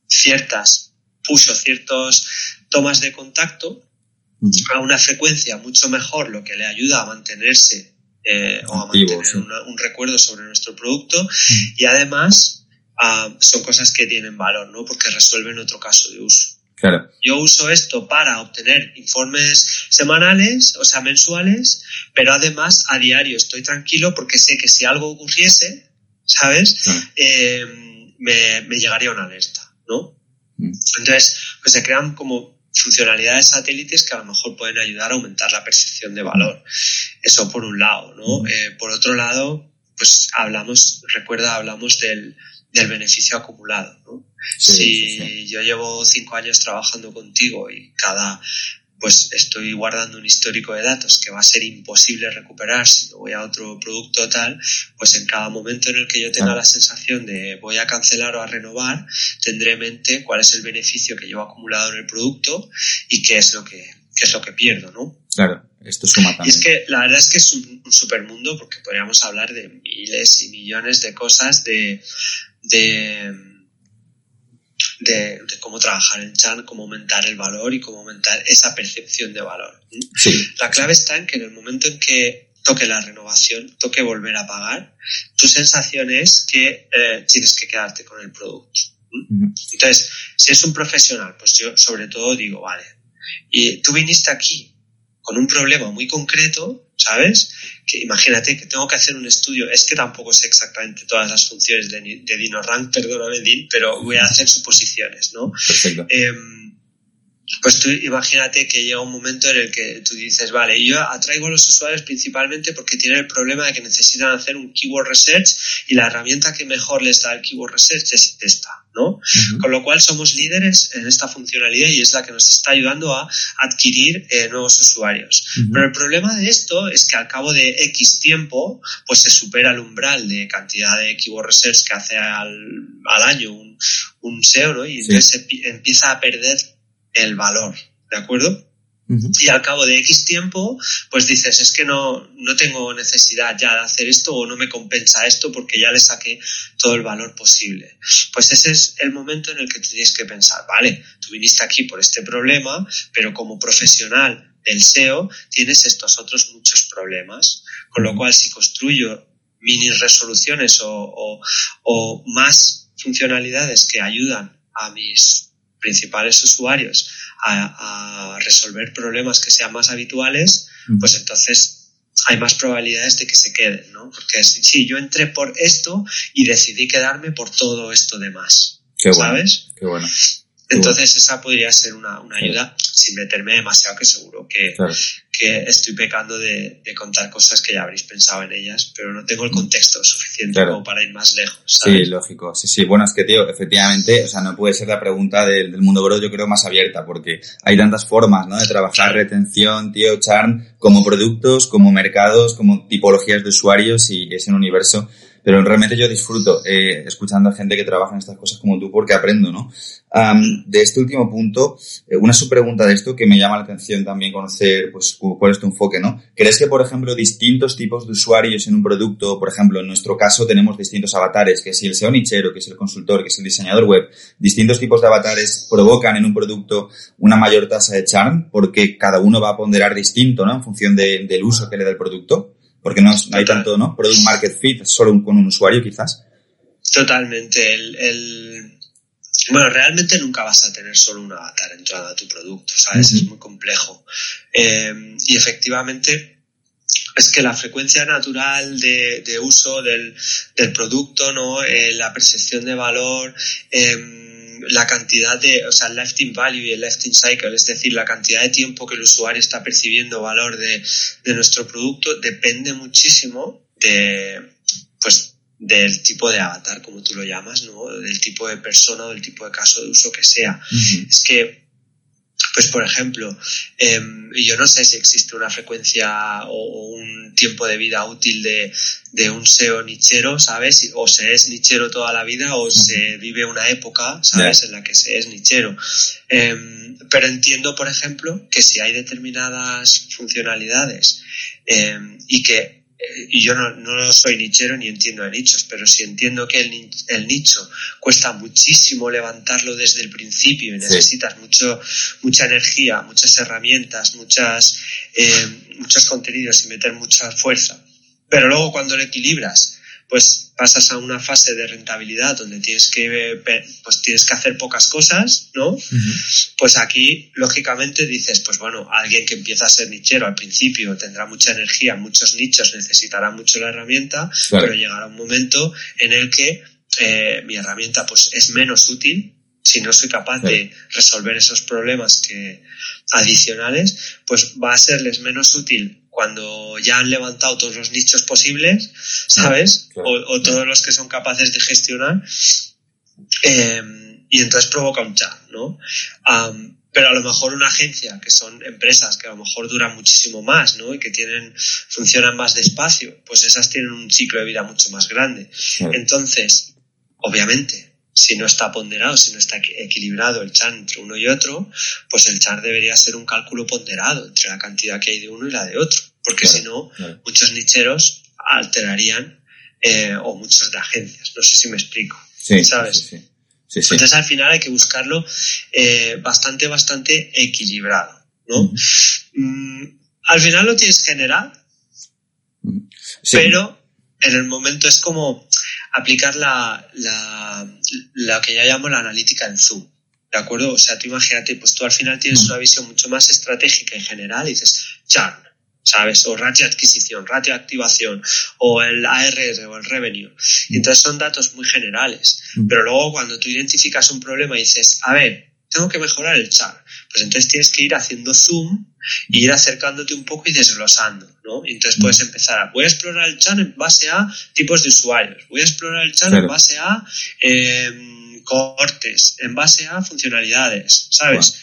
Speaker 2: ciertas puso ciertos tomas de contacto a una frecuencia mucho mejor, lo que le ayuda a mantenerse eh, o a mantener un recuerdo sobre nuestro producto y además ah, son cosas que tienen valor, ¿no? Porque resuelven otro caso de uso.
Speaker 1: Claro.
Speaker 2: Yo uso esto para obtener informes semanales, o sea, mensuales, pero además a diario estoy tranquilo porque sé que si algo ocurriese, ¿sabes? Eh, me, me llegaría una alerta, ¿no? Mm. Entonces, pues se crean como funcionalidades satélites que a lo mejor pueden ayudar a aumentar la percepción de valor. Eso por un lado, ¿no? Eh, por otro lado, pues hablamos, recuerda, hablamos del, del beneficio acumulado, ¿no? si yo llevo cinco años trabajando contigo y cada pues estoy guardando un histórico de datos que va a ser imposible recuperar si me voy a otro producto tal, pues en cada momento en el que yo tenga la sensación de voy a cancelar o a renovar, tendré en mente cuál es el beneficio que llevo acumulado en el producto y qué es lo que, qué es lo que pierdo, ¿no?
Speaker 1: Claro, esto suma también.
Speaker 2: Y es que la verdad es que es un, un supermundo porque podríamos hablar de miles y millones de cosas de, de de, cómo trabajar en Chan, cómo aumentar el valor y cómo aumentar esa percepción de valor. La clave está en que en el momento en que toque la renovación, toque volver a pagar, tu sensación es que eh, tienes que quedarte con el producto. Entonces, si es un profesional, pues yo sobre todo digo, vale, y tú viniste aquí con un problema muy concreto, ¿sabes? Que imagínate que tengo que hacer un estudio, es que tampoco sé exactamente todas las funciones de, de DinoRank, perdóname, Din, pero voy a hacer suposiciones, ¿no?
Speaker 1: Perfecto.
Speaker 2: Em, pues tú imagínate que llega un momento en el que tú dices, vale, yo atraigo a los usuarios principalmente porque tienen el problema de que necesitan hacer un keyword research y la herramienta que mejor les da el keyword research es esta. Con lo cual somos líderes en esta funcionalidad y es la que nos está ayudando a adquirir eh, nuevos usuarios. Pero el problema de esto es que al cabo de X tiempo, pues se supera el umbral de cantidad de keyword research que hace al, año un, un SEO, Y entonces empieza a perder el valor, ¿de acuerdo? Y al cabo de X tiempo, pues dices, es que no, no tengo necesidad ya de hacer esto o no me compensa esto porque ya le saqué todo el valor posible. Pues ese es el momento en el que tienes que pensar, vale, tú viniste aquí por este problema, pero como profesional del SEO tienes estos otros muchos problemas. Con lo cual, si construyo mini resoluciones o, o más funcionalidades que ayudan a mis principales usuarios a, resolver problemas que sean más habituales, pues entonces hay más probabilidades de que se queden, ¿no? Porque sí, yo entré por esto y decidí quedarme por todo esto demás.
Speaker 1: Qué
Speaker 2: ¿Sabes?
Speaker 1: Qué bueno.
Speaker 2: Entonces esa podría ser una, ayuda sin meterme demasiado, que seguro que, que estoy pecando de, contar cosas que ya habréis pensado en ellas, pero no tengo el contexto suficiente como para ir más lejos.
Speaker 1: Sí, lógico. Sí, sí. Bueno, es que, tío, efectivamente, o sea, no puede ser la pregunta del, mundo bro, yo creo, más abierta, porque hay tantas formas, ¿no? De trabajar retención, tío, charm, como productos, como mercados, como tipologías de usuarios y es un universo pero realmente yo disfruto eh, escuchando a gente que trabaja en estas cosas como tú porque aprendo, ¿no? de este último punto, eh, una subpregunta de esto que me llama la atención también conocer, pues, cuál es tu enfoque, ¿no? ¿Crees que, por ejemplo, distintos tipos de usuarios en un producto, por ejemplo, en nuestro caso tenemos distintos avatares, que si el SEO nichero, que es el consultor, que es el diseñador web, distintos tipos de avatares provocan en un producto una mayor tasa de charm porque cada uno va a ponderar distinto, ¿no? En función del uso que le da el producto? Porque no, hay tanto, ¿no? Product market fit solo con un usuario, quizás.
Speaker 2: Totalmente. El, Bueno, realmente nunca vas a tener solo un avatar en todo tu producto, ¿sabes? Es muy complejo. Eh, y efectivamente, es que la frecuencia natural de, uso del, producto, ¿no? Eh, la percepción de valor, em, la cantidad de, o sea, el lifetime value y el lifetime cycle, es decir, la cantidad de tiempo que el usuario está percibiendo valor de, de nuestro producto, depende muchísimo de, pues, del tipo de avatar, como tú lo llamas, ¿no? Del tipo de persona o del tipo de caso de uso que sea. Es que, pues por ejemplo, em, yo no sé si existe una frecuencia o, un tiempo de vida útil de, de, un SEO nichero, ¿sabes? O se es nichero toda la vida o se vive una época, ¿sabes? En la que se es nichero. Em, pero entiendo, por ejemplo, que si hay determinadas funcionalidades em, y que y yo no, no, soy nichero ni entiendo de nichos, pero si entiendo que el, el, nicho cuesta muchísimo levantarlo desde el principio y necesitas mucho, mucha energía, muchas herramientas, muchas, eh, muchos contenidos y meter mucha fuerza. Pero luego cuando lo equilibras pues pasas a una fase de rentabilidad donde tienes que, pues tienes que hacer pocas cosas, ¿no? Pues aquí, lógicamente, dices, pues bueno, alguien que empieza a ser nichero al principio tendrá mucha energía, muchos nichos, necesitará mucho la herramienta, pero llegará un momento en el que eh, mi herramienta pues es menos útil si no soy capaz de resolver esos problemas que adicionales, pues va a serles menos útil cuando ya han levantado todos los nichos posibles, ¿sabes? O, todos los que son capaces de gestionar. Em, y entonces provoca un chat, ¿no? pero a lo mejor una agencia, que son empresas que a lo mejor duran muchísimo más, ¿no? Y que tienen, funcionan más despacio, pues esas tienen un ciclo de vida mucho más grande. Entonces, obviamente, si no está ponderado, si no está equilibrado el char entre uno y otro, pues el char debería ser un cálculo ponderado entre la cantidad que hay de uno y la de otro, porque si no, muchos nicheros alterarían, eh, o muchos de agencias, no sé si me explico, ¿sabes? Entonces al final hay que buscarlo eh, bastante, bastante equilibrado, ¿no? Mm, al final lo tienes general, pero en el momento es como aplicar la, la, que ya llamo la analítica en Zoom. ¿De acuerdo? O sea, tú imagínate, pues tú al final tienes una visión mucho más estratégica en general y dices, churn, ¿sabes? O ratio de adquisición, ratio de activación, o el ARR o el revenue. Y entonces son datos muy generales. Pero luego cuando tú identificas un problema y dices, a ver, tengo que mejorar el char. Pues entonces tienes que ir haciendo zoom y ir acercándote un poco y desglosando, ¿no? Y entonces puedes empezar a, voy a explorar el chat en base a tipos de usuarios, voy a explorar el chat en base a eh, cortes, en base a funcionalidades, ¿sabes?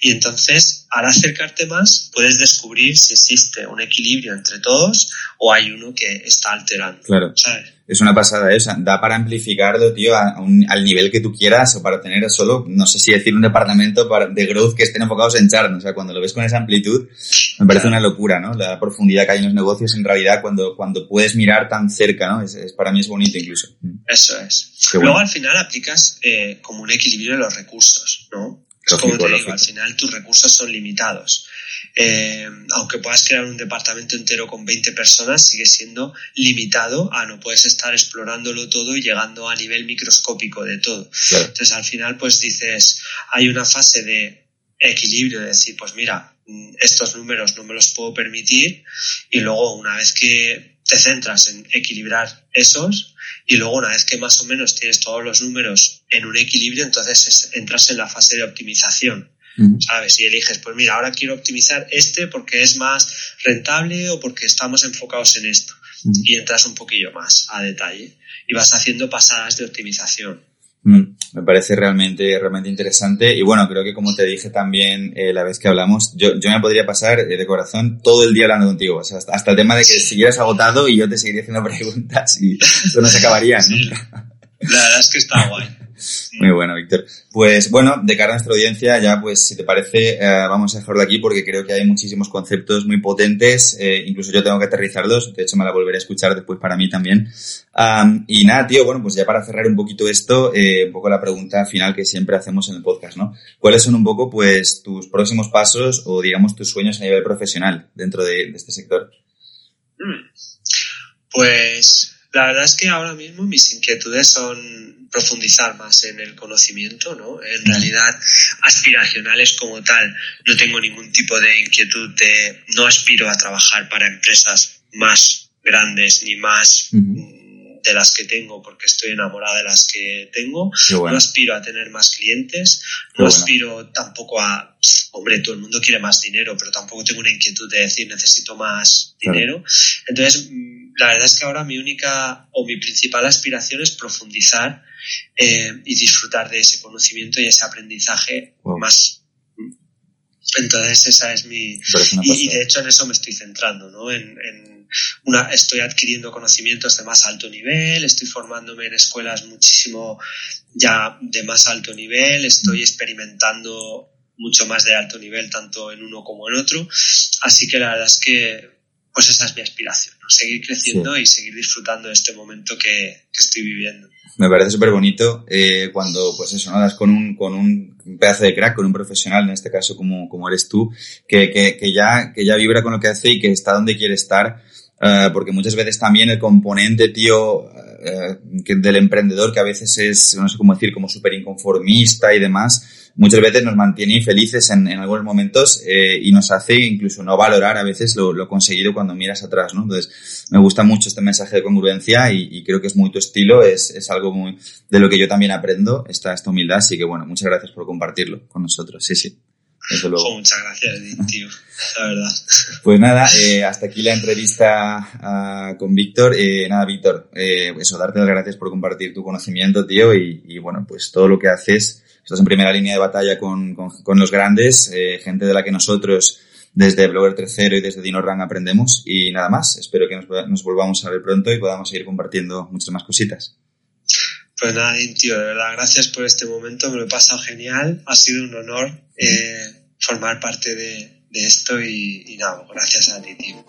Speaker 2: Y entonces, al acercarte más, puedes descubrir si existe un equilibrio entre todos o hay uno que está alterando.
Speaker 1: Claro.
Speaker 2: ¿sabes?
Speaker 1: Es una pasada esa. Da para amplificarlo, tío, al nivel que tú quieras o para tener solo, no sé si decir un departamento de growth que estén enfocados en char. O sea, cuando lo ves con esa amplitud, me parece una locura, ¿no? La profundidad que hay en los negocios en realidad cuando, cuando puedes mirar tan cerca, ¿no? Es, para mí es bonito incluso.
Speaker 2: Eso es. Luego al final aplicas eh, como un equilibrio de los recursos, ¿no? Como te digo, al final tus recursos son limitados. Eh, aunque puedas crear un departamento entero con 20 personas, sigue siendo limitado a no puedes estar explorándolo todo y llegando a nivel microscópico de todo. Entonces, al final, pues dices, hay una fase de equilibrio, de decir, pues mira, estos números no me los puedo permitir y luego una vez que te centras en equilibrar esos y luego una vez que más o menos tienes todos los números en un equilibrio, entonces entras en la fase de optimización. ¿Sabes? Y eliges, pues mira, ahora quiero optimizar este porque es más rentable o porque estamos enfocados en esto. Y entras un poquillo más a detalle y vas haciendo pasadas de optimización.
Speaker 1: Mm, me parece realmente, realmente interesante. Y bueno, creo que como te dije también eh, la vez que hablamos, yo, yo me podría pasar eh, de corazón todo el día hablando contigo. O sea, hasta, el tema de que siguieras agotado y yo te seguiría haciendo preguntas y eso no se acabaría.
Speaker 2: La verdad es que está guay.
Speaker 1: Muy bueno, Víctor. Pues bueno, de cara a nuestra audiencia, ya pues si te parece, eh, vamos a dejarlo de aquí porque creo que hay muchísimos conceptos muy potentes, eh, incluso yo tengo que aterrizarlos, de hecho me la volveré a escuchar después para mí también. y nada, tío, bueno, pues ya para cerrar un poquito esto, eh, un poco la pregunta final que siempre hacemos en el podcast, ¿no? ¿Cuáles son un poco pues tus próximos pasos o digamos tus sueños a nivel profesional dentro de, este sector?
Speaker 2: Mm. Pues La verdad es que ahora mismo mis inquietudes son profundizar más en el conocimiento, ¿no? En realidad, aspiracionales como tal, no tengo ningún tipo de inquietud de, no aspiro a trabajar para empresas más grandes ni más de las que tengo porque estoy enamorada de las que tengo. No aspiro a tener más clientes, no aspiro tampoco a, hombre, todo el mundo quiere más dinero, pero tampoco tengo una inquietud de decir necesito más dinero. Entonces, mm, la verdad es que ahora mi única o mi principal aspiración es profundizar eh, y disfrutar de ese conocimiento y ese aprendizaje más entonces esa es mi... Y, de hecho en eso me estoy centrando, ¿no? En, una, estoy adquiriendo conocimientos de más alto nivel, estoy formándome en escuelas muchísimo ya de más alto nivel, estoy experimentando mucho más de alto nivel tanto en uno como en otro. Así que la verdad es que pues esa es mi aspiración, seguir creciendo y seguir disfrutando de este momento que, que estoy viviendo
Speaker 1: me parece súper bonito eh, cuando, pues eso, ¿no? Das con un, con un pedazo de crack, con un profesional, en este caso como, como eres tú, que, que, que, ya, que ya vibra con lo que hace y que está donde quiere estar. Uh, porque muchas veces también el componente, tío, uh, del emprendedor, que a veces es, no sé cómo decir, como súper inconformista y demás, muchas veces nos mantiene infelices en, en algunos momentos eh, y nos hace incluso no valorar a veces lo, lo, conseguido cuando miras atrás, ¿no? Entonces, me gusta mucho este mensaje de congruencia y, y, creo que es muy tu estilo, es, es algo muy de lo que yo también aprendo, esta, esta humildad, así que bueno, muchas gracias por compartirlo con nosotros, sí, sí.
Speaker 2: Desde luego. muchas gracias, tío, la verdad.
Speaker 1: Pues nada, eh, hasta aquí la entrevista uh, con Víctor. Eh, nada, Víctor, eh, eso, darte las gracias por compartir tu conocimiento, tío, y, y bueno, pues todo lo que haces estás en primera línea de batalla con, con, los grandes, eh, gente de la que nosotros desde Blogger Tercero y desde DinoRang aprendemos. Y nada más, espero que nos, nos, volvamos a ver pronto y podamos seguir compartiendo muchas más cositas.
Speaker 2: Pues nada, tío, de verdad, gracias por este momento, me lo he pasado genial, ha sido un honor eh, formar parte de, de esto y, y nada, gracias a ti, tío.